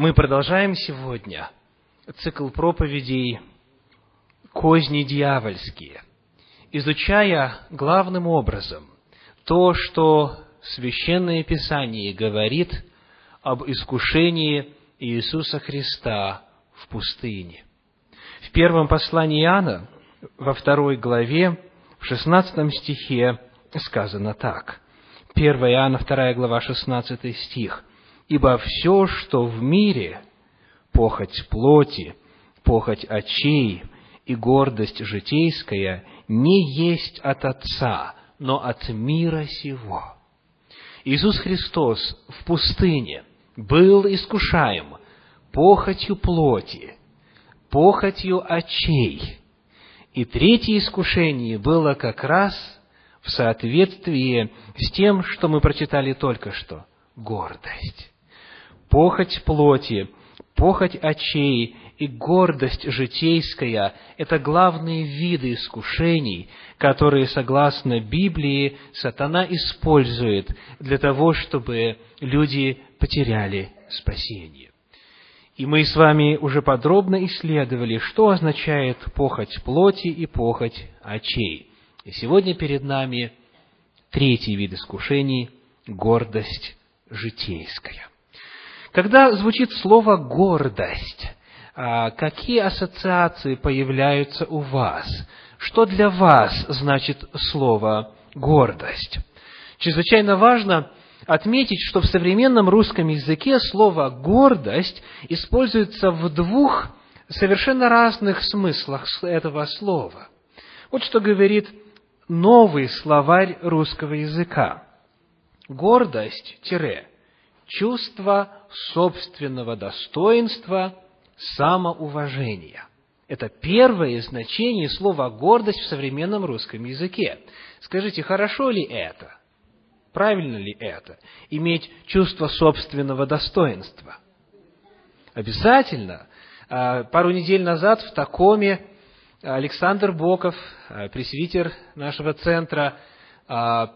Мы продолжаем сегодня цикл проповедей «Козни дьявольские», изучая главным образом то, что Священное Писание говорит об искушении Иисуса Христа в пустыне. В первом послании Иоанна, во второй главе, в шестнадцатом стихе сказано так. 1 Иоанна, 2 глава, 16 стих. Ибо все, что в мире, похоть плоти, похоть очей и гордость житейская, не есть от Отца, но от мира сего. Иисус Христос в пустыне был искушаем похотью плоти, похотью очей. И третье искушение было как раз в соответствии с тем, что мы прочитали только что – гордость похоть плоти, похоть очей и гордость житейская – это главные виды искушений, которые, согласно Библии, сатана использует для того, чтобы люди потеряли спасение. И мы с вами уже подробно исследовали, что означает похоть плоти и похоть очей. И сегодня перед нами третий вид искушений – гордость житейская. Когда звучит слово «гордость», а, какие ассоциации появляются у вас? Что для вас значит слово «гордость»? Чрезвычайно важно отметить, что в современном русском языке слово «гордость» используется в двух совершенно разных смыслах этого слова. Вот что говорит новый словарь русского языка. Гордость, тире, чувство собственного достоинства, самоуважения. Это первое значение слова «гордость» в современном русском языке. Скажите, хорошо ли это? Правильно ли это? Иметь чувство собственного достоинства? Обязательно. А, пару недель назад в Такоме Александр Боков, а, пресвитер нашего центра,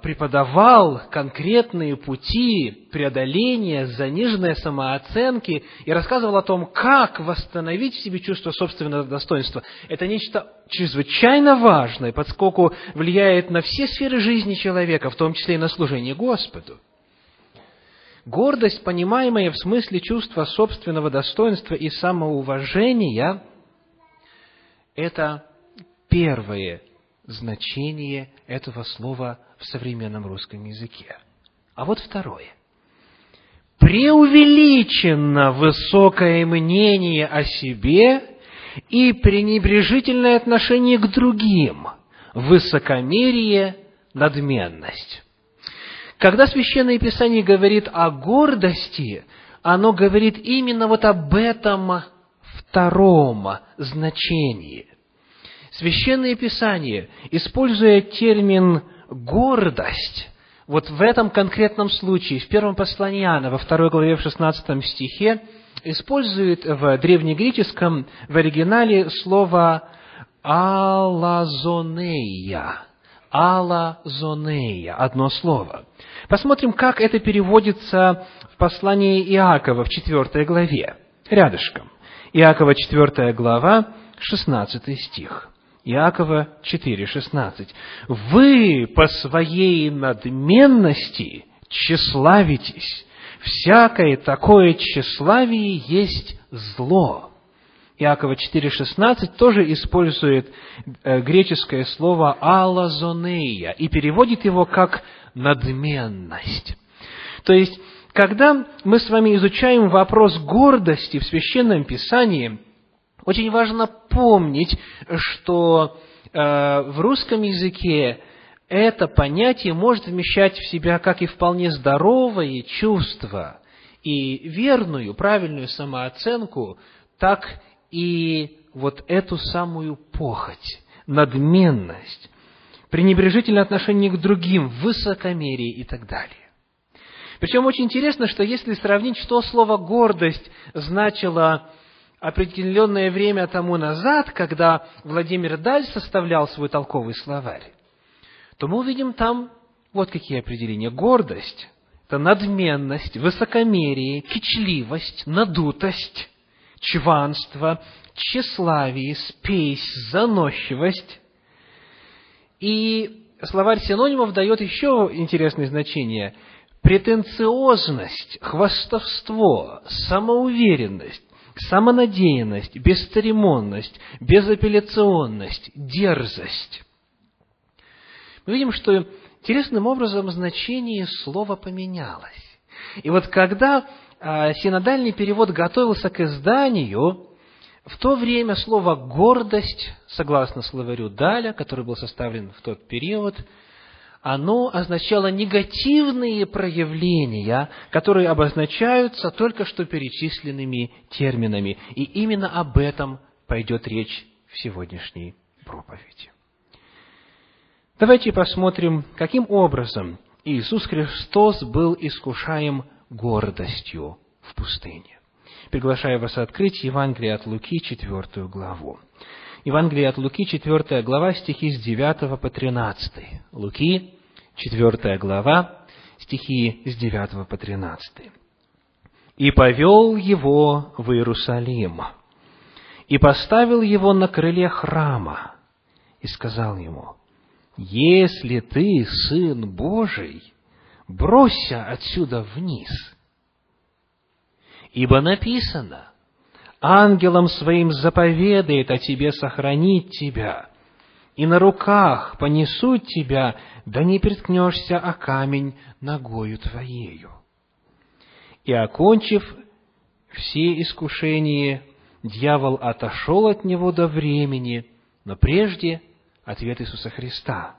преподавал конкретные пути преодоления заниженной самооценки и рассказывал о том, как восстановить в себе чувство собственного достоинства. Это нечто чрезвычайно важное, поскольку влияет на все сферы жизни человека, в том числе и на служение Господу. Гордость, понимаемая в смысле чувства собственного достоинства и самоуважения, это первое значение этого слова в современном русском языке. А вот второе. Преувеличенно высокое мнение о себе и пренебрежительное отношение к другим, высокомерие, надменность. Когда Священное Писание говорит о гордости, оно говорит именно вот об этом втором значении. Священное Писание, используя термин «гордость», вот в этом конкретном случае, в первом послании Иоанна, во второй главе, в шестнадцатом стихе, использует в древнегреческом, в оригинале слово «алазонея». «Алазонея» – одно слово. Посмотрим, как это переводится в послании Иакова в четвертой главе. Рядышком. Иакова, четвертая глава, шестнадцатый стих. Иакова 4,16. «Вы по своей надменности тщеславитесь. Всякое такое тщеславие есть зло». Иакова 4,16 тоже использует э, греческое слово «алазонея» и переводит его как «надменность». То есть, когда мы с вами изучаем вопрос гордости в Священном Писании – очень важно помнить, что э, в русском языке это понятие может вмещать в себя как и вполне здоровое чувство и верную, правильную самооценку, так и вот эту самую похоть, надменность, пренебрежительное отношение к другим, высокомерие и так далее. Причем очень интересно, что если сравнить, что слово «гордость» значило определенное время тому назад, когда Владимир Даль составлял свой толковый словарь, то мы увидим там вот какие определения. Гордость – это надменность, высокомерие, кичливость, надутость, чванство, тщеславие, спесь, заносчивость. И словарь синонимов дает еще интересное значение – претенциозность, хвастовство, самоуверенность, самонадеянность, бесцеремонность, безапелляционность, дерзость. Мы видим, что интересным образом значение слова поменялось. И вот когда а, синодальный перевод готовился к изданию, в то время слово «гордость», согласно словарю Даля, который был составлен в тот период, оно означало негативные проявления, которые обозначаются только что перечисленными терминами. И именно об этом пойдет речь в сегодняшней проповеди. Давайте посмотрим, каким образом Иисус Христос был искушаем гордостью в пустыне. Приглашаю вас открыть Евангелие от Луки, четвертую главу. Евангелие от Луки, 4 глава, стихи с 9 по 13. Луки, 4 глава, стихи с 9 по 13. «И повел его в Иерусалим, и поставил его на крыле храма, и сказал ему, «Если ты Сын Божий, бросься отсюда вниз, ибо написано, ангелом своим заповедает о тебе сохранить тебя, и на руках понесут тебя, да не приткнешься о камень ногою твоею. И, окончив все искушения, дьявол отошел от него до времени, но прежде ответ Иисуса Христа.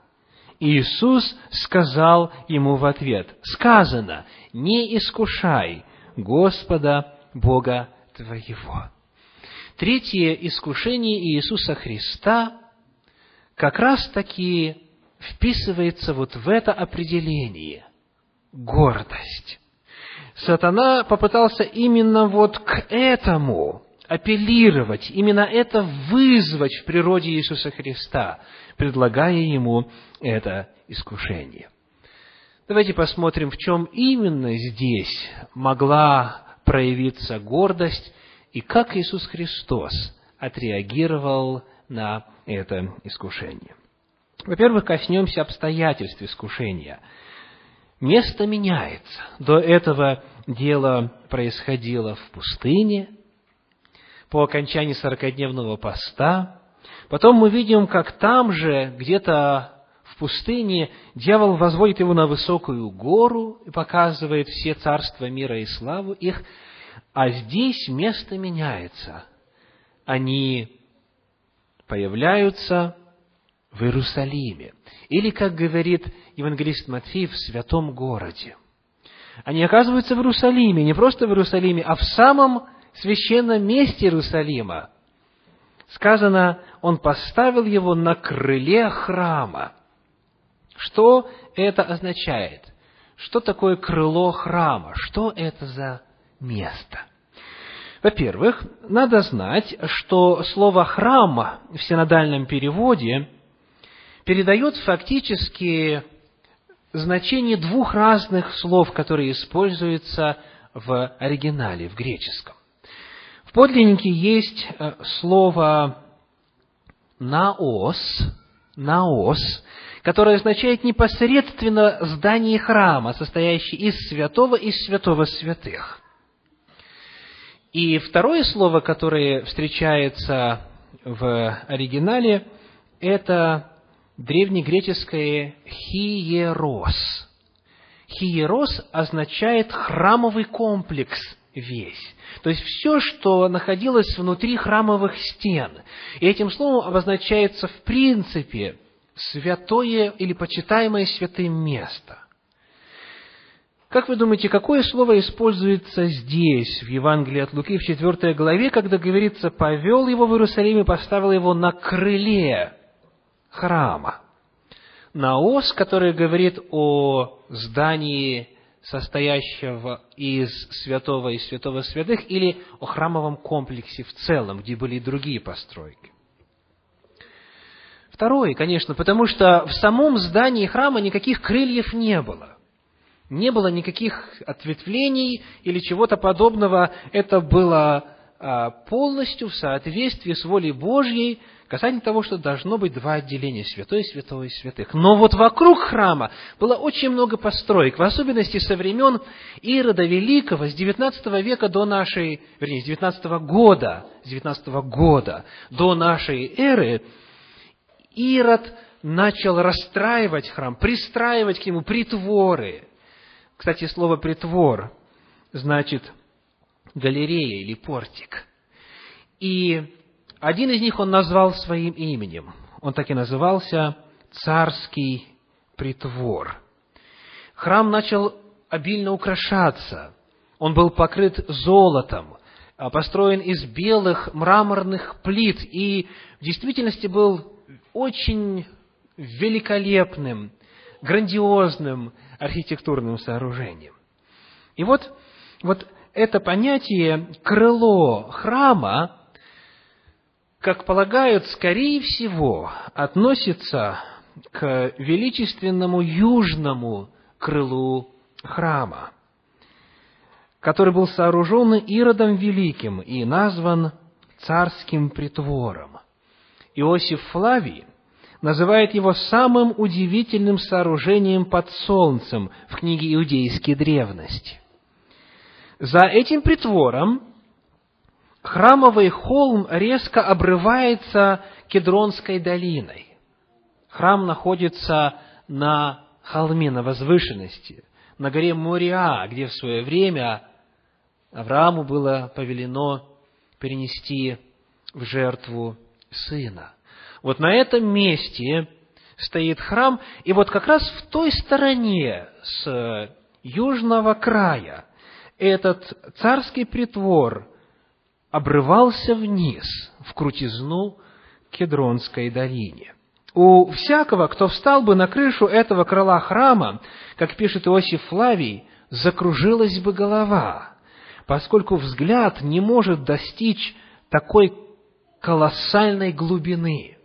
Иисус сказал ему в ответ, сказано, не искушай Господа Бога твоего. Третье искушение Иисуса Христа как раз-таки вписывается вот в это определение – гордость. Сатана попытался именно вот к этому апеллировать, именно это вызвать в природе Иисуса Христа, предлагая ему это искушение. Давайте посмотрим, в чем именно здесь могла проявиться гордость и как Иисус Христос отреагировал на это искушение. Во-первых, коснемся обстоятельств искушения. Место меняется. До этого дело происходило в пустыне, по окончании сорокодневного поста. Потом мы видим, как там же, где-то в пустыне, дьявол возводит его на высокую гору и показывает все царства мира и славу их, а здесь место меняется. Они появляются в Иерусалиме. Или, как говорит евангелист Матфей, в святом городе. Они оказываются в Иерусалиме, не просто в Иерусалиме, а в самом священном месте Иерусалима. Сказано, он поставил его на крыле храма. Что это означает? Что такое крыло храма? Что это за место? Во-первых, надо знать, что слово «храм» в синодальном переводе передает фактически значение двух разных слов, которые используются в оригинале, в греческом. В подлиннике есть э, слово «наос», «наос», которое означает непосредственно здание храма, состоящее из святого и святого святых. И второе слово, которое встречается в оригинале, это древнегреческое «хиерос». «Хиерос» означает храмовый комплекс весь. То есть все, что находилось внутри храмовых стен. И этим словом обозначается в принципе святое или почитаемое святым место. Как вы думаете, какое слово используется здесь, в Евангелии от Луки, в 4 главе, когда говорится «повел его в Иерусалим и поставил его на крыле храма. Наос, который говорит о здании, состоящего из святого и святого святых, или о храмовом комплексе в целом, где были и другие постройки. Второе, конечно, потому что в самом здании храма никаких крыльев не было. Не было никаких ответвлений или чего-то подобного. Это было а, полностью в соответствии с волей Божьей касательно того, что должно быть два отделения, святой святого и святых. Но вот вокруг храма было очень много построек, в особенности со времен Ирода Великого, с 19 века до нашей, вернее, с 19 года, с 19 года до нашей эры, Ирод начал расстраивать храм, пристраивать к нему притворы. Кстати, слово «притвор» значит галерея или портик. И один из них он назвал своим именем. Он так и назывался «Царский притвор». Храм начал обильно украшаться. Он был покрыт золотом, а построен из белых мраморных плит и в действительности был очень великолепным, грандиозным архитектурным сооружением. И вот, вот это понятие крыло храма, как полагают, скорее всего, относится к величественному южному крылу храма, который был сооружен Иродом Великим и назван царским притвором. Иосиф Флавий называет его самым удивительным сооружением под солнцем в книге «Иудейские древности». За этим притвором храмовый холм резко обрывается Кедронской долиной. Храм находится на холме, на возвышенности, на горе Мориа, где в свое время Аврааму было повелено перенести в жертву сына. Вот на этом месте стоит храм, и вот как раз в той стороне с южного края этот царский притвор обрывался вниз, в крутизну Кедронской долине. У всякого, кто встал бы на крышу этого крыла храма, как пишет Иосиф Флавий, закружилась бы голова, поскольку взгляд не может достичь такой колоссальной глубины.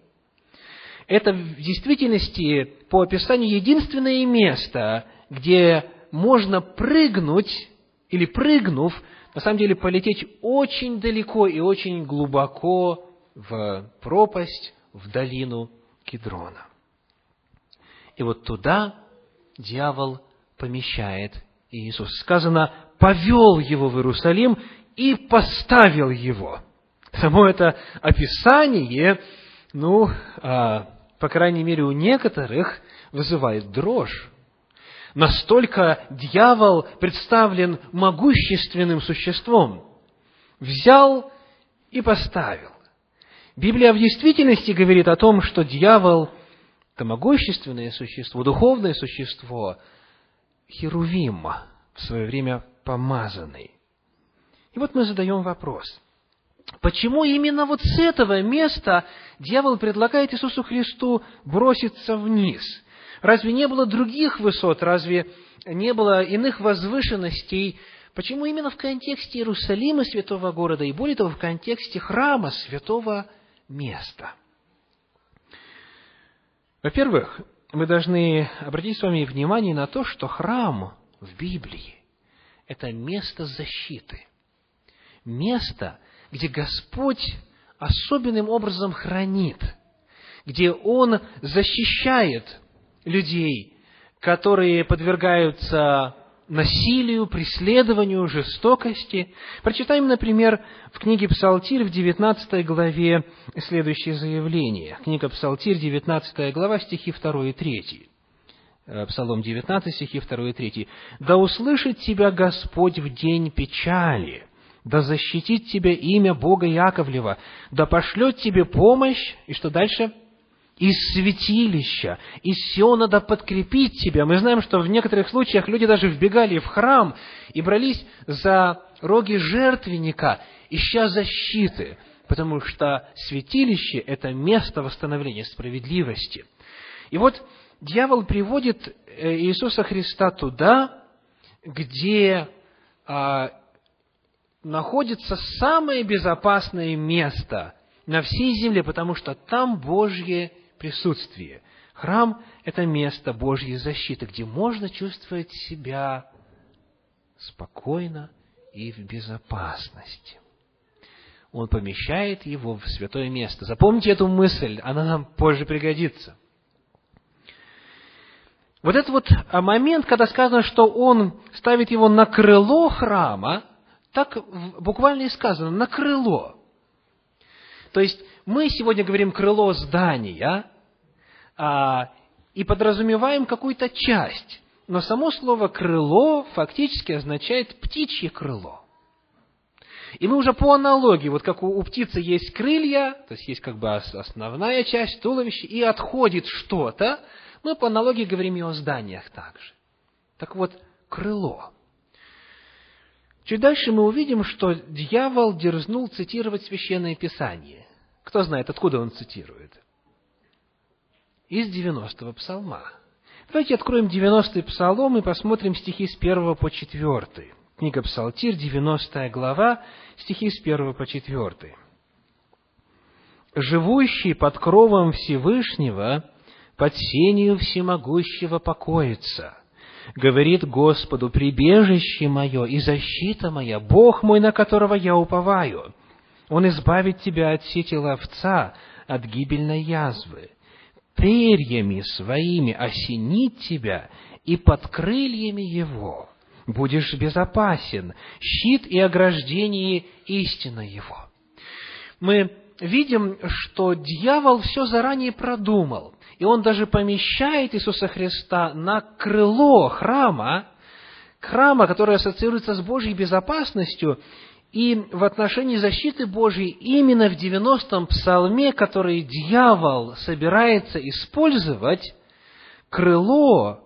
Это в действительности, по описанию, единственное место, где можно прыгнуть или прыгнув, на самом деле полететь очень далеко и очень глубоко в пропасть, в долину Кедрона. И вот туда дьявол помещает Иисус. Сказано, повел его в Иерусалим и поставил его. Само это описание, ну, а, по крайней мере, у некоторых вызывает дрожь. Настолько дьявол представлен могущественным существом. Взял и поставил. Библия в действительности говорит о том, что дьявол – это могущественное существо, духовное существо, Херувим, в свое время помазанный. И вот мы задаем вопрос – Почему именно вот с этого места дьявол предлагает Иисусу Христу броситься вниз? Разве не было других высот? Разве не было иных возвышенностей? Почему именно в контексте Иерусалима, святого города, и более того, в контексте храма, святого места? Во-первых, мы должны обратить с вами внимание на то, что храм в Библии – это место защиты, место, где Господь особенным образом хранит, где Он защищает людей, которые подвергаются насилию, преследованию, жестокости. Прочитаем, например, в книге Псалтирь в 19 главе следующее заявление. Книга Псалтирь, 19 глава, стихи 2 и 3. Э, Псалом 19, стихи 2 и 3. «Да услышит тебя Господь в день печали, да защитит тебя имя Бога Яковлева, да пошлет тебе помощь, и что дальше? Из святилища, из Сиона да подкрепить тебя. Мы знаем, что в некоторых случаях люди даже вбегали в храм и брались за роги жертвенника, ища защиты, потому что святилище – это место восстановления справедливости. И вот дьявол приводит э, Иисуса Христа туда, где а, находится самое безопасное место на всей земле, потому что там Божье присутствие. Храм – это место Божьей защиты, где можно чувствовать себя спокойно и в безопасности. Он помещает его в святое место. Запомните эту мысль, она нам позже пригодится. Вот этот вот момент, когда сказано, что он ставит его на крыло храма, так буквально и сказано, на крыло. То есть мы сегодня говорим крыло здания а, и подразумеваем какую-то часть, но само слово крыло фактически означает птичье крыло. И мы уже по аналогии, вот как у, у птицы есть крылья, то есть есть как бы основная часть туловища, и отходит что-то, мы по аналогии говорим и о зданиях также. Так вот, крыло. Чуть дальше мы увидим, что дьявол дерзнул цитировать Священное Писание. Кто знает, откуда он цитирует? Из 90-го псалма. Давайте откроем 90-й псалом и посмотрим стихи с 1 по 4. Книга Псалтирь, 90 глава, стихи с 1 по 4. «Живущий под кровом Всевышнего, под сенью всемогущего покоится» говорит Господу, прибежище мое и защита моя, Бог мой, на которого я уповаю. Он избавит тебя от сети ловца, от гибельной язвы. Перьями своими осенит тебя, и под крыльями его будешь безопасен, щит и ограждение истина его. Мы видим, что дьявол все заранее продумал, и он даже помещает Иисуса Христа на крыло храма, храма, который ассоциируется с Божьей безопасностью, и в отношении защиты Божьей именно в 90-м псалме, который дьявол собирается использовать, крыло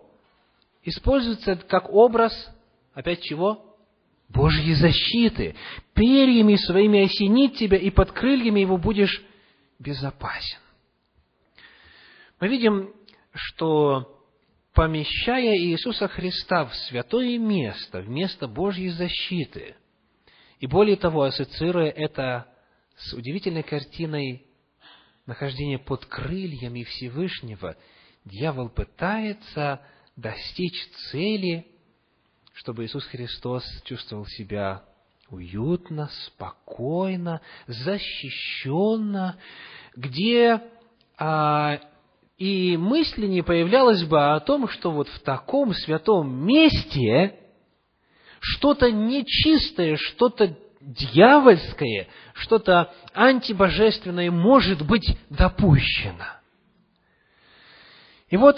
используется как образ, опять чего? Божьей защиты. Перьями своими осенит тебя, и под крыльями его будешь безопасен. Мы видим, что помещая Иисуса Христа в святое место, в место Божьей защиты, и более того, ассоциируя это с удивительной картиной нахождения под крыльями Всевышнего, дьявол пытается достичь цели чтобы Иисус Христос чувствовал себя уютно, спокойно, защищенно, где а, и мысли не появлялось бы о том, что вот в таком святом месте что-то нечистое, что-то дьявольское, что-то антибожественное может быть допущено. И вот,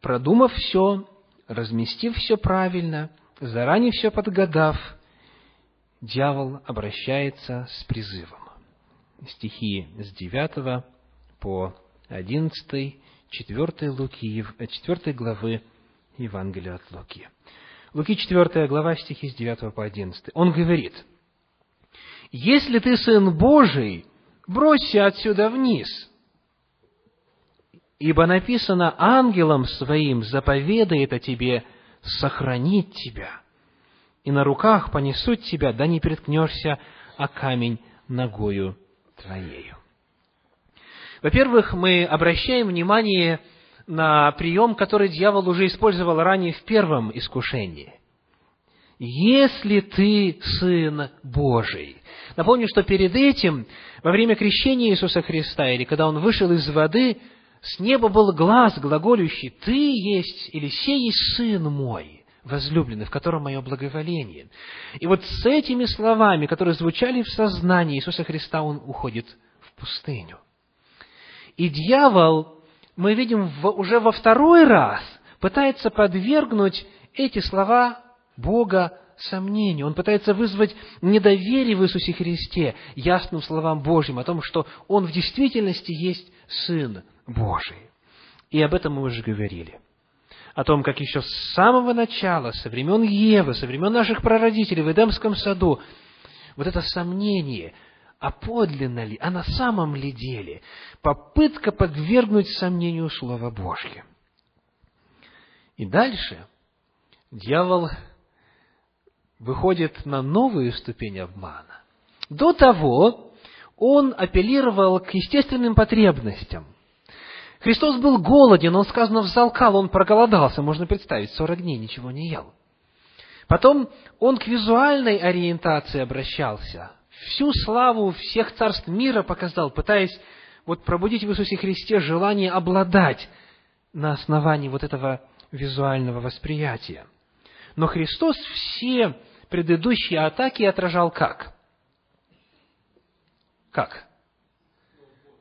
продумав все, разместив все правильно, заранее все подгадав, дьявол обращается с призывом. Стихи с 9 по 11, 4, Луки, 4 главы Евангелия от Луки. Луки 4 глава, стихи с 9 по 11. Он говорит, «Если ты Сын Божий, бросься отсюда вниз, Ибо написано, ангелом своим заповедает о тебе сохранить тебя, и на руках понесут тебя, да не приткнешься о камень ногою твоею. Во-первых, мы обращаем внимание на прием, который дьявол уже использовал ранее в первом искушении. Если ты Сын Божий. Напомню, что перед этим, во время крещения Иисуса Христа, или когда Он вышел из воды, с неба был глаз глаголющий, «Ты есть, или сей есть Сын мой, возлюбленный, в котором мое благоволение». И вот с этими словами, которые звучали в сознании Иисуса Христа, Он уходит в пустыню. И дьявол, мы видим, уже во второй раз пытается подвергнуть эти слова Бога сомнению. Он пытается вызвать недоверие в Иисусе Христе ясным словам Божьим о том, что Он в действительности есть Сын Божий. И об этом мы уже говорили. О том, как еще с самого начала, со времен Евы, со времен наших прародителей в Эдемском саду, вот это сомнение, а подлинно ли, а на самом ли деле, попытка подвергнуть сомнению Слово Божье. И дальше дьявол выходит на новую ступень обмана. До того он апеллировал к естественным потребностям – Христос был голоден, он, сказано, взалкал, он проголодался, можно представить, 40 дней ничего не ел. Потом он к визуальной ориентации обращался. Всю славу всех царств мира показал, пытаясь вот пробудить в Иисусе Христе желание обладать на основании вот этого визуального восприятия. Но Христос все предыдущие атаки отражал как? Как?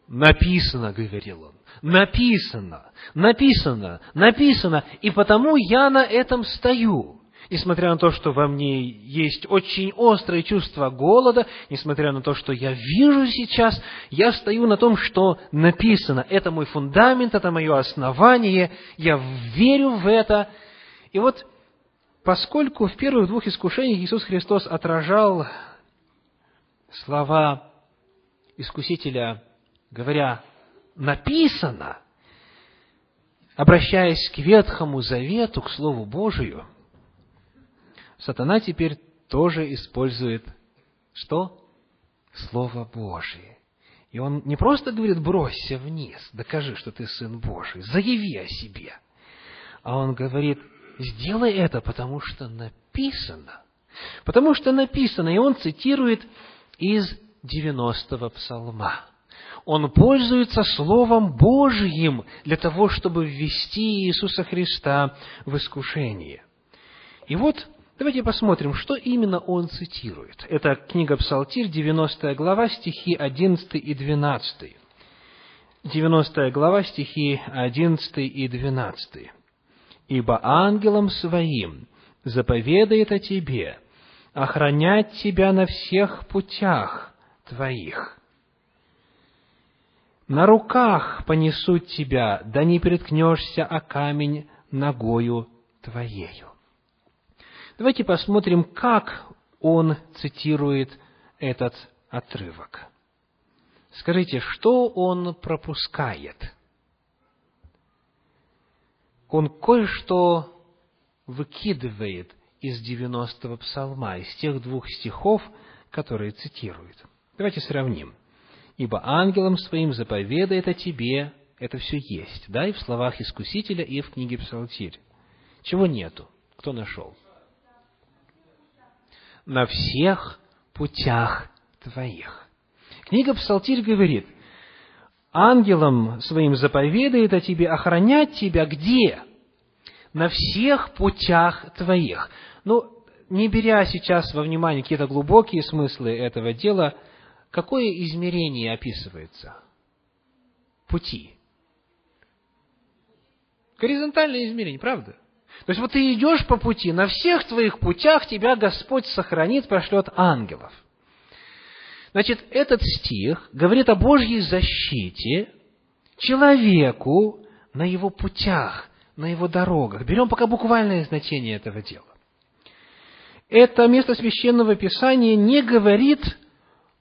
Написано, говорил он. Написано, написано, написано. И потому я на этом стою. Несмотря на то, что во мне есть очень острое чувство голода, несмотря на то, что я вижу сейчас, я стою на том, что написано. Это мой фундамент, это мое основание, я верю в это. И вот, поскольку в первых двух искушениях Иисус Христос отражал слова искусителя, говоря «написано», обращаясь к Ветхому Завету, к Слову Божию – сатана теперь тоже использует что? Слово Божие. И он не просто говорит, бросься вниз, докажи, что ты Сын Божий, заяви о себе. А он говорит, сделай это, потому что написано. Потому что написано, и он цитирует из 90-го псалма. Он пользуется Словом Божьим для того, чтобы ввести Иисуса Христа в искушение. И вот Давайте посмотрим, что именно он цитирует. Это книга Псалтирь, 90 глава, стихи 11 и 12. 90 глава, стихи 11 и 12. «Ибо ангелом своим заповедает о тебе, охранять тебя на всех путях твоих. На руках понесут тебя, да не приткнешься о камень ногою твоею». Давайте посмотрим, как он цитирует этот отрывок. Скажите, что он пропускает? Он кое-что выкидывает из 90-го псалма, из тех двух стихов, которые цитирует. Давайте сравним. «Ибо ангелом своим заповедает о тебе» – это все есть, да, и в словах Искусителя, и в книге Псалтирь. Чего нету? Кто нашел? на всех путях твоих. Книга Псалтирь говорит, ангелам своим заповедает о тебе охранять тебя где? На всех путях твоих. Ну, не беря сейчас во внимание какие-то глубокие смыслы этого дела, какое измерение описывается? Пути. Горизонтальное измерение, правда? То есть вот ты идешь по пути, на всех твоих путях тебя Господь сохранит, пошлет ангелов. Значит, этот стих говорит о Божьей защите человеку на его путях, на его дорогах. Берем пока буквальное значение этого дела. Это место священного писания не говорит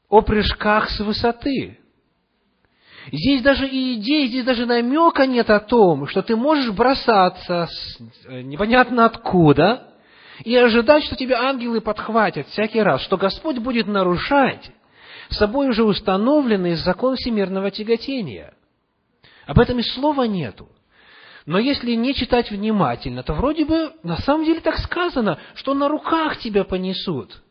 о прыжках с высоты. Здесь даже и идеи, здесь даже намека нет о том, что ты можешь бросаться с, э, непонятно откуда и ожидать, что тебя ангелы подхватят всякий раз, что Господь будет нарушать собой уже установленный закон всемирного тяготения. Об этом и слова нету. Но если не читать внимательно, то вроде бы на самом деле так сказано, что на руках тебя понесут –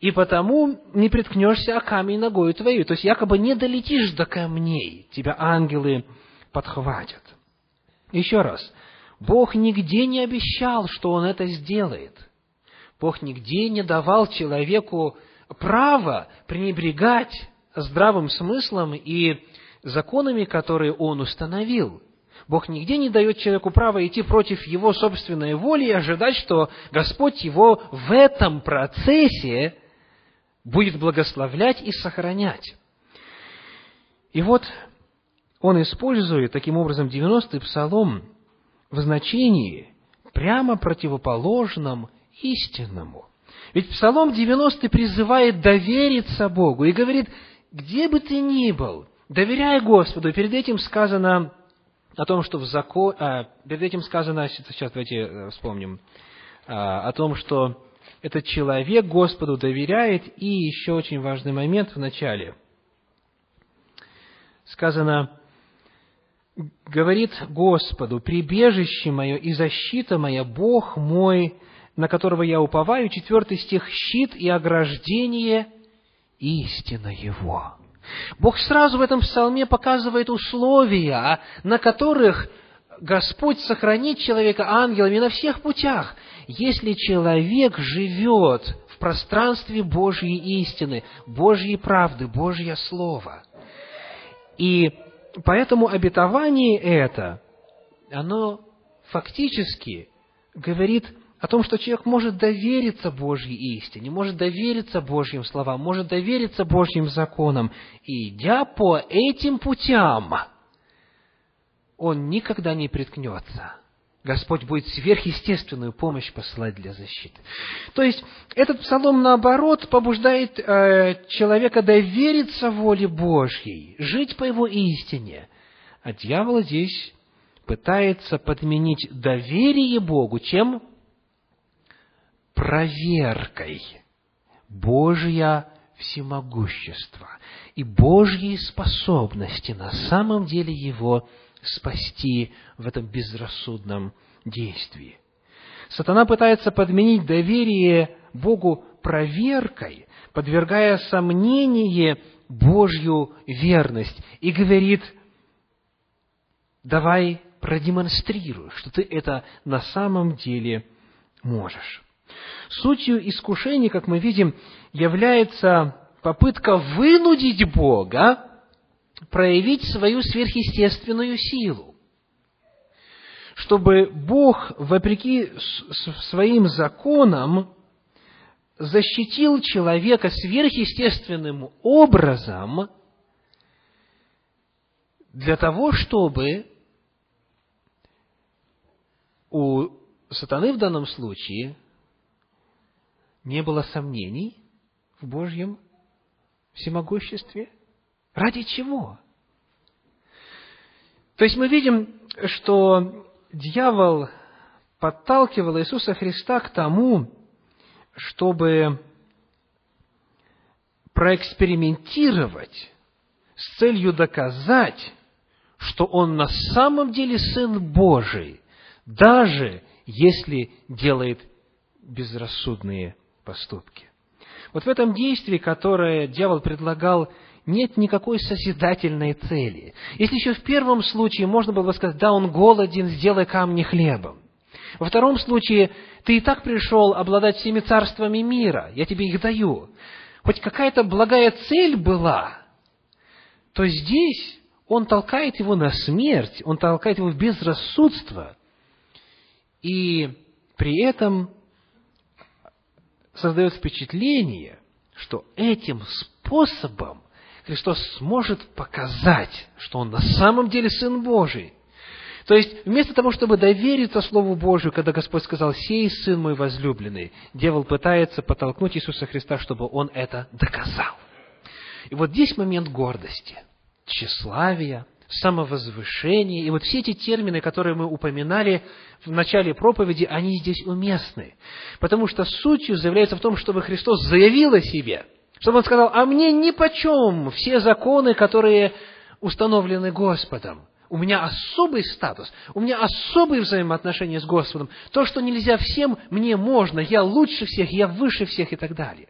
и потому не приткнешься о камень ногою твою. То есть, якобы не долетишь до камней, тебя ангелы подхватят. Еще раз, Бог нигде не обещал, что Он это сделает. Бог нигде не давал человеку право пренебрегать здравым смыслом и законами, которые Он установил. Бог нигде не дает человеку право идти против его собственной воли и ожидать, что Господь его в этом процессе будет благословлять и сохранять. И вот он использует таким образом 90-й псалом в значении прямо противоположном истинному. Ведь Псалом 90 призывает довериться Богу и говорит, где бы ты ни был, доверяй Господу. Перед этим сказано о том, что в закон... А, перед этим сказано, сейчас давайте э, вспомним, а, о том, что этот человек Господу доверяет. И еще очень важный момент в начале. Сказано, говорит Господу, «Прибежище мое и защита моя, Бог мой, на которого я уповаю». Четвертый стих, «Щит и ограждение, истина его». Бог сразу в этом псалме показывает условия, на которых Господь сохранит человека ангелами на всех путях. Если человек живет в пространстве Божьей истины, Божьей правды, Божье Слово. И поэтому обетование это, оно фактически говорит о том, что человек может довериться Божьей истине, может довериться Божьим словам, может довериться Божьим законам. И идя по этим путям, он никогда не приткнется. Господь будет сверхъестественную помощь посылать для защиты. То есть, этот псалом, наоборот, побуждает э, человека довериться воле Божьей, жить по его истине. А дьявол здесь пытается подменить доверие Богу чем? проверкой Божья всемогущество и Божьей способности на самом деле его спасти в этом безрассудном действии. Сатана пытается подменить доверие Богу проверкой, подвергая сомнение Божью верность, и говорит, давай продемонстрируй, что ты это на самом деле можешь. Сутью искушений, как мы видим, является попытка вынудить Бога проявить свою сверхъестественную силу, чтобы Бог, вопреки своим законам, защитил человека сверхъестественным образом для того, чтобы у сатаны в данном случае не было сомнений в Божьем всемогуществе? Ради чего? То есть мы видим, что дьявол подталкивал Иисуса Христа к тому, чтобы проэкспериментировать с целью доказать, что Он на самом деле Сын Божий, даже если делает безрассудные поступки. Вот в этом действии, которое дьявол предлагал, нет никакой созидательной цели. Если еще в первом случае можно было бы сказать, да, он голоден, сделай камни хлебом. Во втором случае, ты и так пришел обладать всеми царствами мира, я тебе их даю. Хоть какая-то благая цель была, то здесь он толкает его на смерть, он толкает его в безрассудство. И при этом создает впечатление, что этим способом Христос сможет показать, что Он на самом деле Сын Божий. То есть, вместо того, чтобы довериться Слову Божию, когда Господь сказал, «Сей Сын мой возлюбленный», дьявол пытается подтолкнуть Иисуса Христа, чтобы Он это доказал. И вот здесь момент гордости, тщеславия, самовозвышение. И вот все эти термины, которые мы упоминали в начале проповеди, они здесь уместны. Потому что сутью заявляется в том, чтобы Христос заявил о себе. Чтобы Он сказал, а мне ни почем все законы, которые установлены Господом. У меня особый статус, у меня особые взаимоотношения с Господом. То, что нельзя всем, мне можно. Я лучше всех, я выше всех и так далее.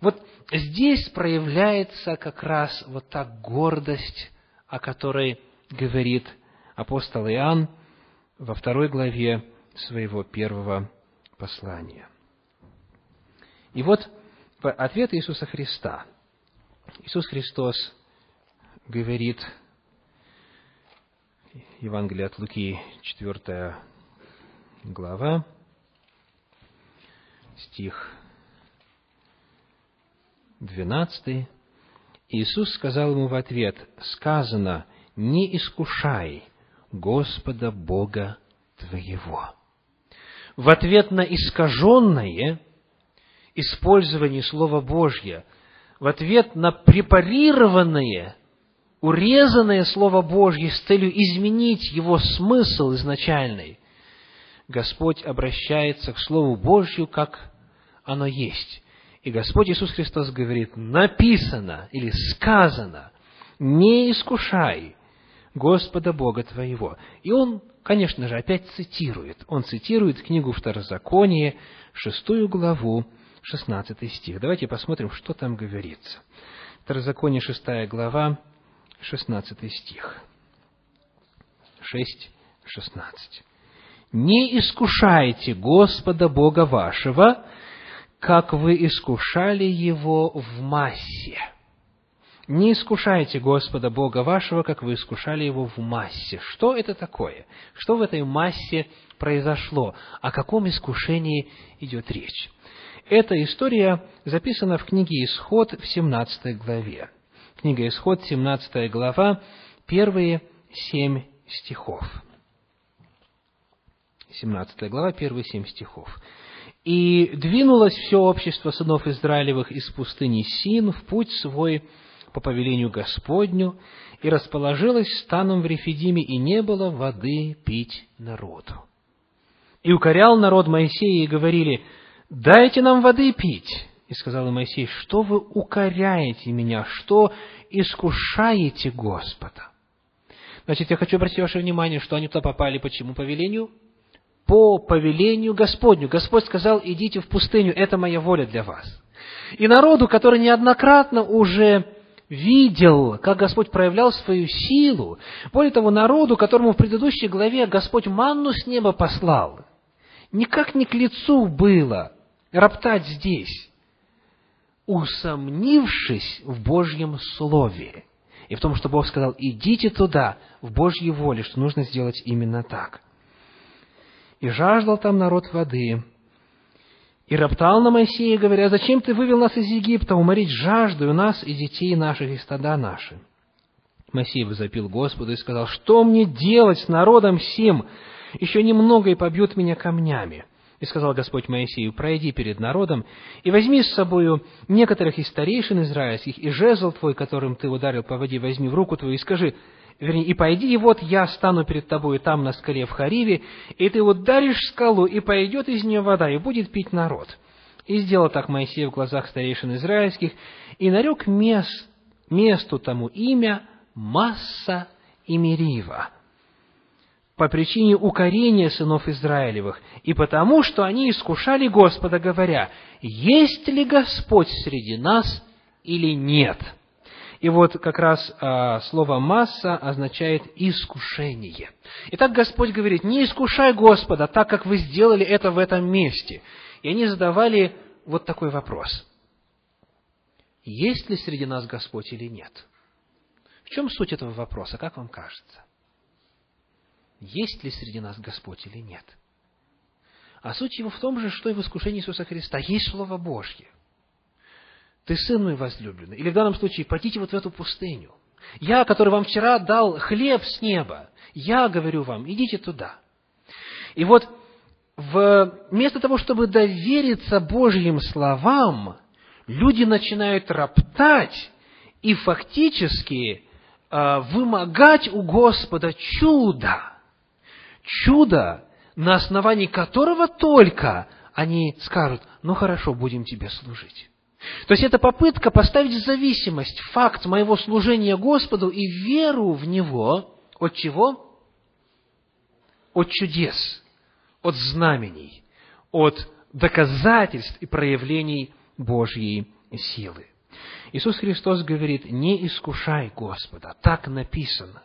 Вот здесь проявляется как раз вот та гордость о которой говорит апостол Иоанн во второй главе своего первого послания. И вот ответ Иисуса Христа. Иисус Христос говорит, Евангелие от Луки, 4 глава, стих 12, Иисус сказал ему в ответ, сказано, не искушай Господа Бога твоего. В ответ на искаженное использование Слова Божье, в ответ на препарированное, урезанное Слово Божье с целью изменить его смысл изначальный, Господь обращается к Слову Божью, как оно есть. И Господь Иисус Христос говорит, написано или сказано, не искушай Господа Бога твоего». И он, конечно же, опять цитирует. Он цитирует книгу Второзакония, шестую главу, шестнадцатый стих. Давайте посмотрим, что там говорится. Второзаконие, шестая глава, шестнадцатый стих. Шесть, шестнадцать. «Не искушайте Господа Бога вашего, как вы искушали Его в массе». Не искушайте Господа Бога вашего, как вы искушали Его в массе. Что это такое? Что в этой массе произошло? О каком искушении идет речь? Эта история записана в книге «Исход» в 17 главе. Книга «Исход», 17 глава, первые семь стихов. 17 глава, первые семь стихов. «И двинулось все общество сынов Израилевых из пустыни Син в путь свой по повелению Господню, и расположилось станом в Рефидиме, и не было воды пить народу. И укорял народ Моисея, и говорили, «Дайте нам воды пить». И сказал Моисей, «Что вы укоряете меня? Что искушаете Господа?» Значит, я хочу обратить ваше внимание, что они туда попали по чему повелению? По повелению Господню. Господь сказал, идите в пустыню, это моя воля для вас. И народу, который неоднократно уже видел, как Господь проявлял свою силу, более того, народу, которому в предыдущей главе Господь манну с неба послал, никак не к лицу было роптать здесь, усомнившись в Божьем Слове и в том, что Бог сказал, идите туда, в Божьей воле, что нужно сделать именно так. И жаждал там народ воды, и роптал на Моисея, говоря, «Зачем ты вывел нас из Египта, уморить жажду у нас и детей наших, и стада наши?» Моисей возопил Господу и сказал, «Что мне делать с народом сим? Еще немного и побьют меня камнями». И сказал Господь Моисею, «Пройди перед народом и возьми с собою некоторых из старейшин израильских, и жезл твой, которым ты ударил по воде, возьми в руку твою и скажи, вернее, и пойди, и вот я стану перед тобой там на скале в Хариве, и ты ударишь скалу, и пойдет из нее вода, и будет пить народ. И сделал так Моисей в глазах старейшин израильских, и нарек мест, месту тому имя Масса и Мерива, по причине укорения сынов Израилевых, и потому, что они искушали Господа, говоря, «Есть ли Господь среди нас или нет?» И вот как раз а, слово «масса» означает «искушение». Итак, Господь говорит, не искушай Господа, так как вы сделали это в этом месте. И они задавали вот такой вопрос. Есть ли среди нас Господь или нет? В чем суть этого вопроса, как вам кажется? Есть ли среди нас Господь или нет? А суть его в том же, что и в искушении Иисуса Христа. Есть Слово Божье ты сын мой возлюбленный. Или в данном случае, пойдите вот в эту пустыню. Я, который вам вчера дал хлеб с неба, я говорю вам, идите туда. И вот вместо того, чтобы довериться Божьим словам, люди начинают роптать и фактически э, вымогать у Господа чудо. Чудо, на основании которого только они скажут, ну хорошо, будем тебе служить. То есть это попытка поставить в зависимость факт моего служения Господу и веру в Него от чего? От чудес, от знамений, от доказательств и проявлений Божьей силы. Иисус Христос говорит, не искушай Господа, так написано.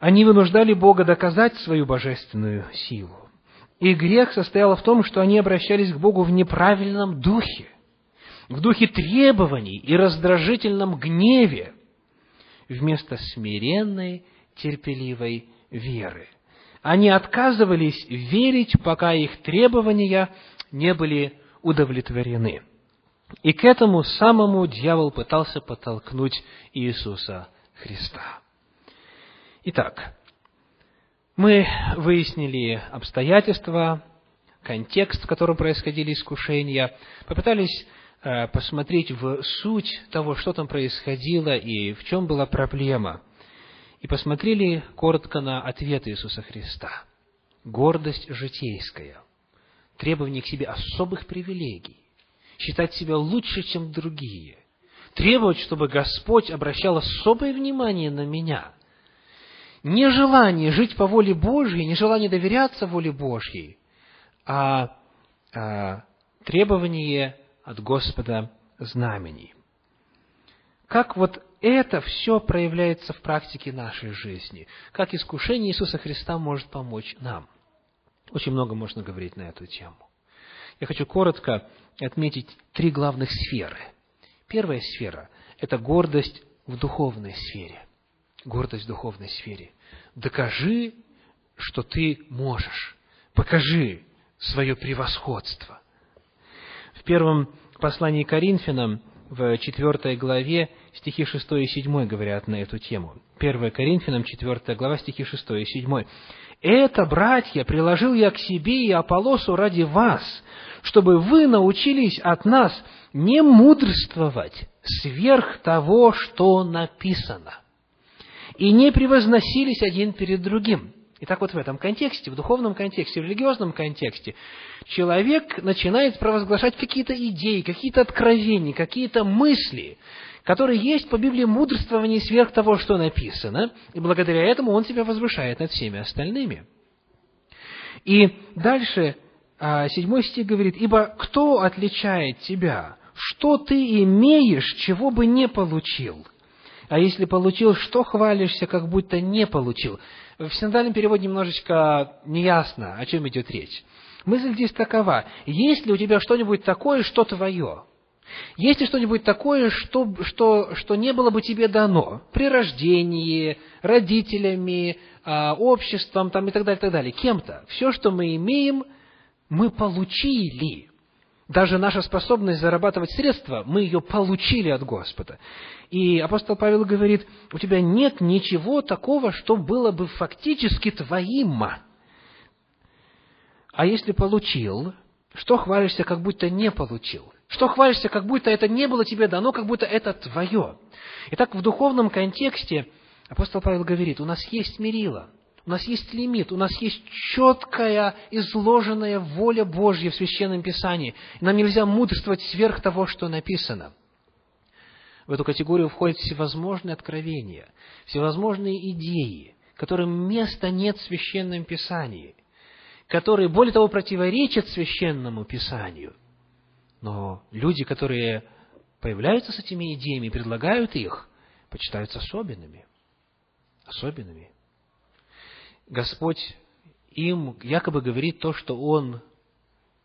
Они вынуждали Бога доказать свою божественную силу. И грех состоял в том, что они обращались к Богу в неправильном духе – в духе требований и раздражительном гневе, вместо смиренной, терпеливой веры. Они отказывались верить, пока их требования не были удовлетворены. И к этому самому дьявол пытался подтолкнуть Иисуса Христа. Итак, мы выяснили обстоятельства, контекст, в котором происходили искушения, попытались Э, посмотреть в суть того, что там происходило и в чем была проблема. И посмотрели коротко на ответ Иисуса Христа. Гордость житейская, требование к себе особых привилегий, считать себя лучше, чем другие, требовать, чтобы Господь обращал особое внимание на меня. Нежелание жить по воле Божьей, нежелание доверяться воле Божьей, а, а требование от Господа знамений. Как вот это все проявляется в практике нашей жизни? Как искушение Иисуса Христа может помочь нам? Очень много можно говорить на эту тему. Я хочу коротко отметить три главных сферы. Первая сфера – это гордость в духовной сфере. Гордость в духовной сфере. Докажи, что ты можешь. Покажи свое превосходство. В первом послании Коринфянам, в четвертой главе, стихи 6 и 7 говорят на эту тему. 1 Коринфянам, 4 глава, стихи 6 и 7. «Это, братья, приложил я к себе и Аполосу ради вас, чтобы вы научились от нас не мудрствовать сверх того, что написано, и не превозносились один перед другим». Итак, вот в этом контексте, в духовном контексте, в религиозном контексте, человек начинает провозглашать какие-то идеи, какие-то откровения, какие-то мысли, которые есть по Библии мудрствование сверх того, что написано, и благодаря этому он себя возвышает над всеми остальными. И дальше а, седьмой стих говорит, «Ибо кто отличает тебя? Что ты имеешь, чего бы не получил? А если получил, что хвалишься, как будто не получил?» В синодальном переводе немножечко неясно, о чем идет речь. Мысль здесь такова. Есть ли у тебя что-нибудь такое, что твое? Есть ли что-нибудь такое, что, что, что не было бы тебе дано при рождении, родителями, а, обществом там, и так далее, и так далее, кем-то? Все, что мы имеем, мы получили. Даже наша способность зарабатывать средства, мы ее получили от Господа. И апостол Павел говорит, у тебя нет ничего такого, что было бы фактически твоим. А если получил, что хвалишься, как будто не получил? Что хвалишься, как будто это не было тебе дано, как будто это твое? Итак, в духовном контексте апостол Павел говорит, у нас есть мерило – у нас есть лимит, у нас есть четкая, изложенная воля Божья в Священном Писании. нам нельзя мудрствовать сверх того, что написано. В эту категорию входят всевозможные откровения, всевозможные идеи, которым места нет в Священном Писании, которые, более того, противоречат Священному Писанию. Но люди, которые появляются с этими идеями и предлагают их, почитаются особенными. Особенными. Господь им якобы говорит то, что Он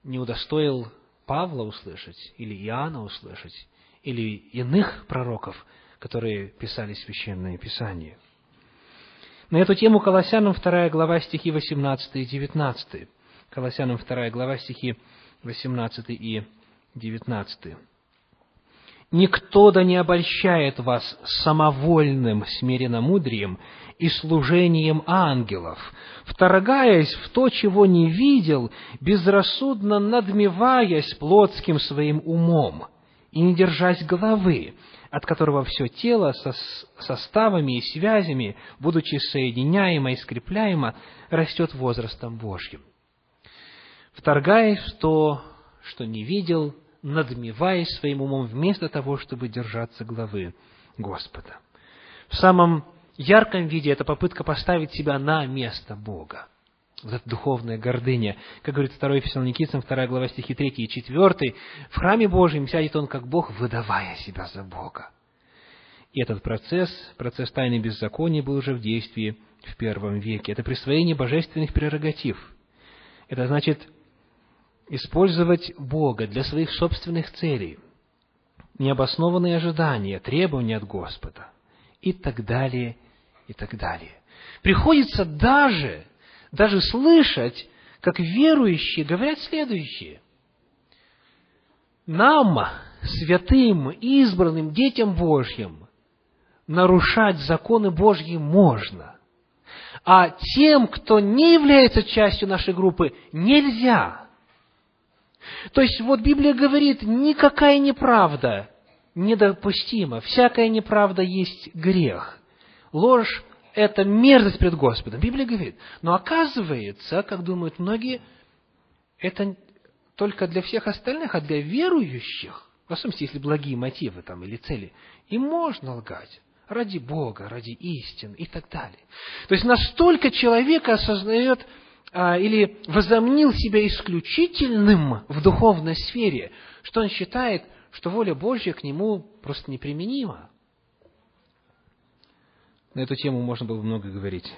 не удостоил Павла услышать, или Иоанна услышать, или иных пророков, которые писали Священное Писание. На эту тему Колоссянам 2 глава стихи 18 и 19. Колоссянам 2 глава стихи 18 и 19. «Никто да не обольщает вас самовольным смиренномудрием и служением ангелов, вторгаясь в то, чего не видел, безрассудно надмеваясь плотским своим умом и не держась головы, от которого все тело со составами и связями, будучи соединяемо и скрепляемо, растет возрастом Божьим. Вторгаясь в то, что не видел, надмеваясь своим умом, вместо того, чтобы держаться главы Господа. В самом ярком виде это попытка поставить себя на место Бога. Вот эта духовная гордыня. Как говорит 2 Фессалоникийцам, 2 глава стихи 3 и 4, в храме Божьем сядет он как Бог, выдавая себя за Бога. И этот процесс, процесс тайны беззакония, был уже в действии в первом веке. Это присвоение божественных прерогатив. Это значит использовать Бога для своих собственных целей, необоснованные ожидания, требования от Господа и так далее, и так далее. Приходится даже, даже слышать, как верующие говорят следующее. Нам, святым, избранным детям Божьим, нарушать законы Божьи можно, а тем, кто не является частью нашей группы, нельзя. То есть, вот Библия говорит, никакая неправда недопустима, всякая неправда есть грех – ложь – это мерзость пред Господом. Библия говорит. Но оказывается, как думают многие, это только для всех остальных, а для верующих, в особенности, если благие мотивы там или цели, им можно лгать. ради Бога, ради истин и так далее. То есть настолько человек осознает или возомнил себя исключительным в духовной сфере, что он считает, что воля Божья к нему просто неприменима. На эту тему можно было много говорить.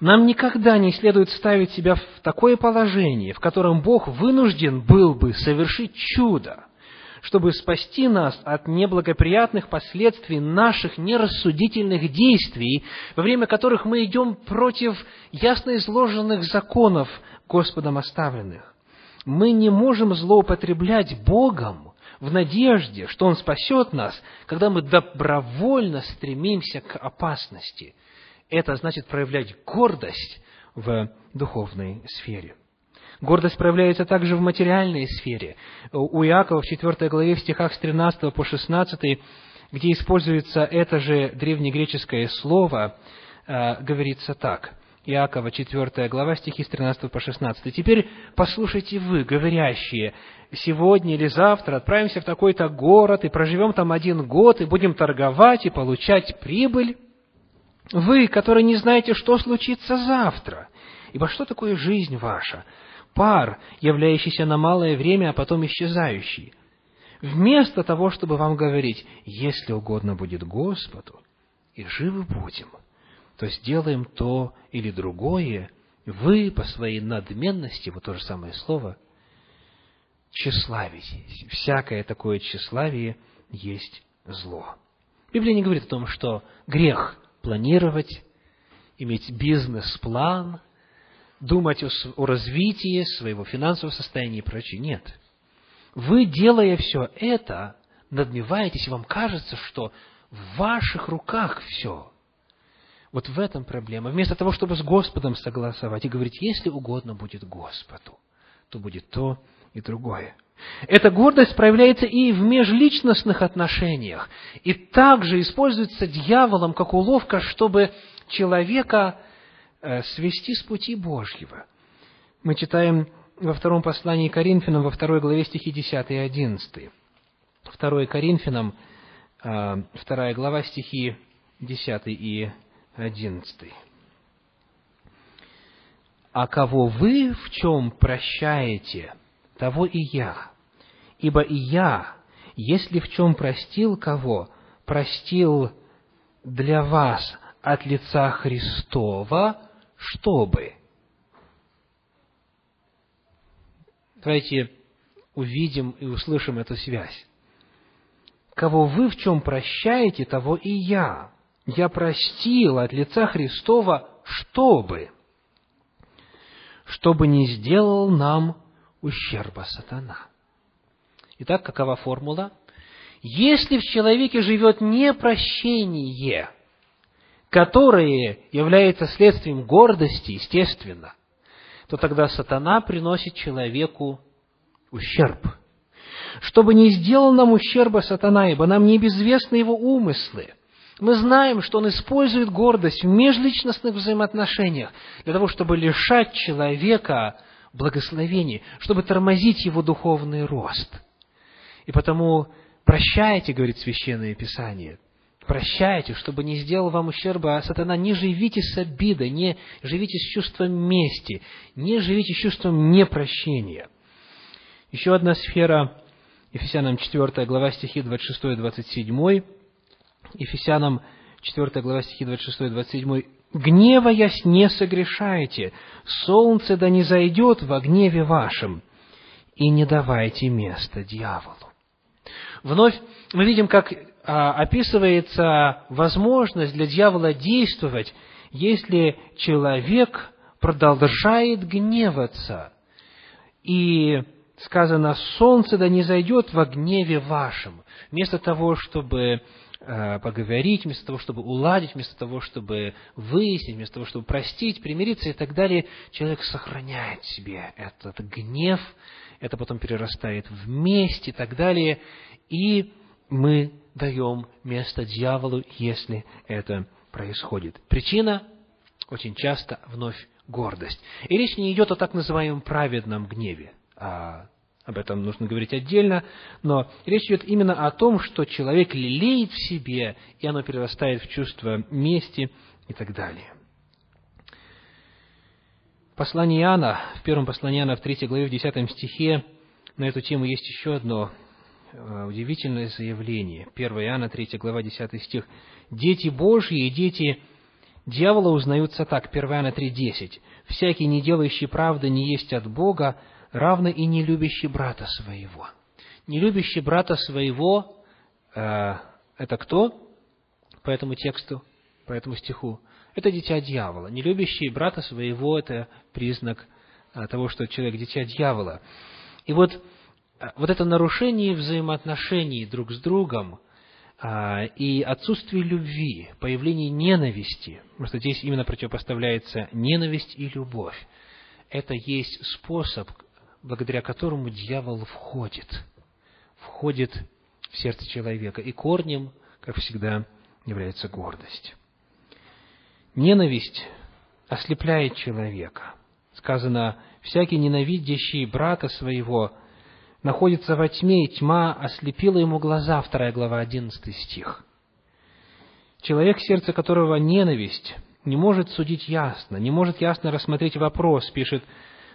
Нам никогда не следует ставить себя в такое положение, в котором Бог вынужден был бы совершить чудо, чтобы спасти нас от неблагоприятных последствий наших нерассудительных действий, во время которых мы идем против ясно изложенных законов Господом оставленных. Мы не можем злоупотреблять Богом в надежде, что Он спасет нас, когда мы добровольно стремимся к опасности – это значит проявлять гордость в духовной сфере. Гордость проявляется также в материальной сфере. У Иакова в 4 главе в стихах с 13 по 16, где используется это же древнегреческое слово, э, говорится так. Иакова, 4 глава, стихи с 13 по 16. «Теперь послушайте вы, говорящие, сегодня или завтра отправимся в такой-то город и проживем там один год, и будем торговать и получать прибыль, вы, которые не знаете, что случится завтра. Ибо что такое жизнь ваша? Пар, являющийся на малое время, а потом исчезающий. Вместо того, чтобы вам говорить, если угодно будет Господу, и живы будем, то сделаем то или другое, вы по своей надменности, вот то же самое слово, тщеславитесь. Всякое такое тщеславие есть зло. Библия не говорит о том, что грех планировать, иметь бизнес-план, думать о, о развитии своего финансового состояния и прочее. Нет. Вы, делая все это, надмеваетесь, и вам кажется, что в ваших руках все. Вот в этом проблема. Вместо того, чтобы с Господом согласовать и говорить, если угодно будет Господу, то будет то и другое. Эта гордость проявляется и в межличностных отношениях, и также используется дьяволом как уловка, чтобы человека свести с пути Божьего. Мы читаем во втором послании Коринфянам, во второй главе стихи 10 и 11. Второе Коринфянам, э, вторая глава, стихи 10 и 11. «А кого вы в чем прощаете, того и я. Ибо и я, если в чем простил кого, простил для вас от лица Христова, чтобы. Давайте увидим и услышим эту связь. Кого вы в чем прощаете, того и я. Я простил от лица Христова, чтобы, чтобы не сделал нам ущерба сатана. Итак, какова формула? Если в человеке живет непрощение, которое является следствием гордости, естественно, то тогда сатана приносит человеку ущерб. Чтобы не сделал нам ущерба сатана, ибо нам не безвестны его умыслы. Мы знаем, что он использует гордость в межличностных взаимоотношениях для того, чтобы лишать человека благословений, чтобы тормозить его духовный рост. И потому прощайте, говорит Священное Писание, прощайте, чтобы не сделал вам ущерба а сатана, не живите с обидой, не живите с чувством мести, не живите с чувством непрощения. Еще одна сфера, Ефесянам 4 глава стихи 26-27, Ефесянам 4 глава стихи 26-27, гневаясь, не согрешайте, солнце да не зайдет во гневе вашем, и не давайте места дьяволу. Вновь мы видим, как описывается возможность для дьявола действовать, если человек продолжает гневаться. И сказано, солнце да не зайдет во гневе вашем. Вместо того, чтобы Э, поговорить, вместо того, чтобы уладить, вместо того, чтобы выяснить, вместо того, чтобы простить, примириться и так далее, человек сохраняет себе этот гнев, это потом перерастает в месть и так далее, и мы даем место дьяволу, если это происходит. Причина очень часто вновь гордость. И речь не идет о так называемом праведном гневе, а об этом нужно говорить отдельно, но речь идет именно о том, что человек лелеет в себе, и оно перерастает в чувство мести и так далее. Послание Иоанна, в первом послании Иоанна, в третьей главе, в десятом стихе, на эту тему есть еще одно удивительное заявление. 1 Иоанна, 3 глава, 10 стих. «Дети Божьи и дети дьявола узнаются так». 1 Иоанна 3,10. «Всякий, не делающий правды, не есть от Бога, равно и не любящий брата своего». Не любящий брата своего э, – это кто по этому тексту, по этому стиху? Это дитя дьявола. Не любящий брата своего – это признак э, того, что человек – дитя дьявола. И вот, э, вот это нарушение взаимоотношений друг с другом а, и отсутствие любви, появление ненависти, потому что здесь именно противопоставляется ненависть и любовь, это есть способ, благодаря которому дьявол входит, входит в сердце человека, и корнем, как всегда, является гордость. Ненависть ослепляет человека. Сказано, всякий ненавидящий брата своего находится во тьме, и тьма ослепила ему глаза, вторая глава, одиннадцатый стих. Человек, сердце которого ненависть, не может судить ясно, не может ясно рассмотреть вопрос, пишет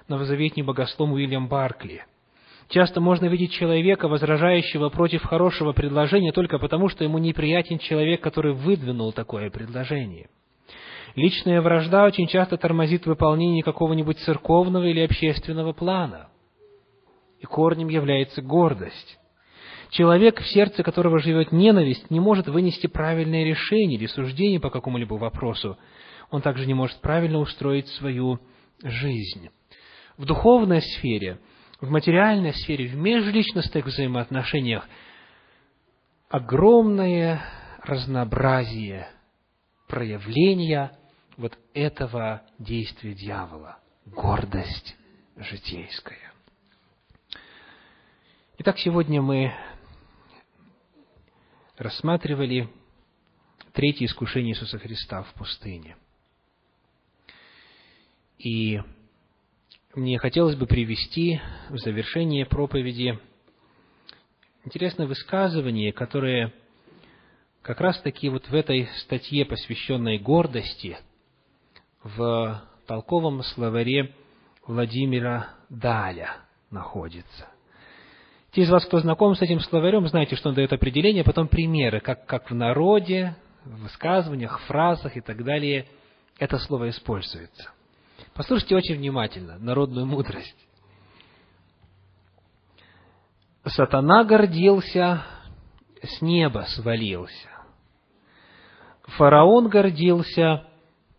новозаветний богослов Уильям Баркли. Часто можно видеть человека, возражающего против хорошего предложения только потому, что ему неприятен человек, который выдвинул такое предложение. Личная вражда очень часто тормозит выполнение какого-нибудь церковного или общественного плана. И корнем является гордость. Человек, в сердце которого живет ненависть, не может вынести правильное решение или суждение по какому-либо вопросу. Он также не может правильно устроить свою жизнь. В духовной сфере, в материальной сфере, в межличностных взаимоотношениях огромное разнообразие проявления вот этого действия дьявола – гордость житейская. Итак, сегодня мы рассматривали третье искушение Иисуса Христа в пустыне. И мне хотелось бы привести в завершение проповеди интересное высказывание, которое как раз таки вот в этой статье, посвященной гордости, в толковом словаре Владимира Даля находится. Те из вас, кто знаком с этим словарем, знаете, что он дает определение, а потом примеры, как, как в народе, в высказываниях, фразах и так далее это слово используется. Послушайте очень внимательно народную мудрость. Сатана гордился, с неба свалился. Фараон гордился,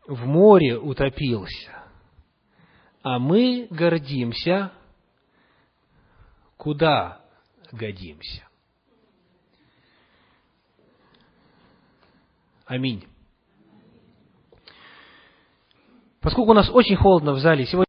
в море утопился. А мы гордимся, куда годимся. Аминь. Поскольку у нас очень холодно в зале, сегодня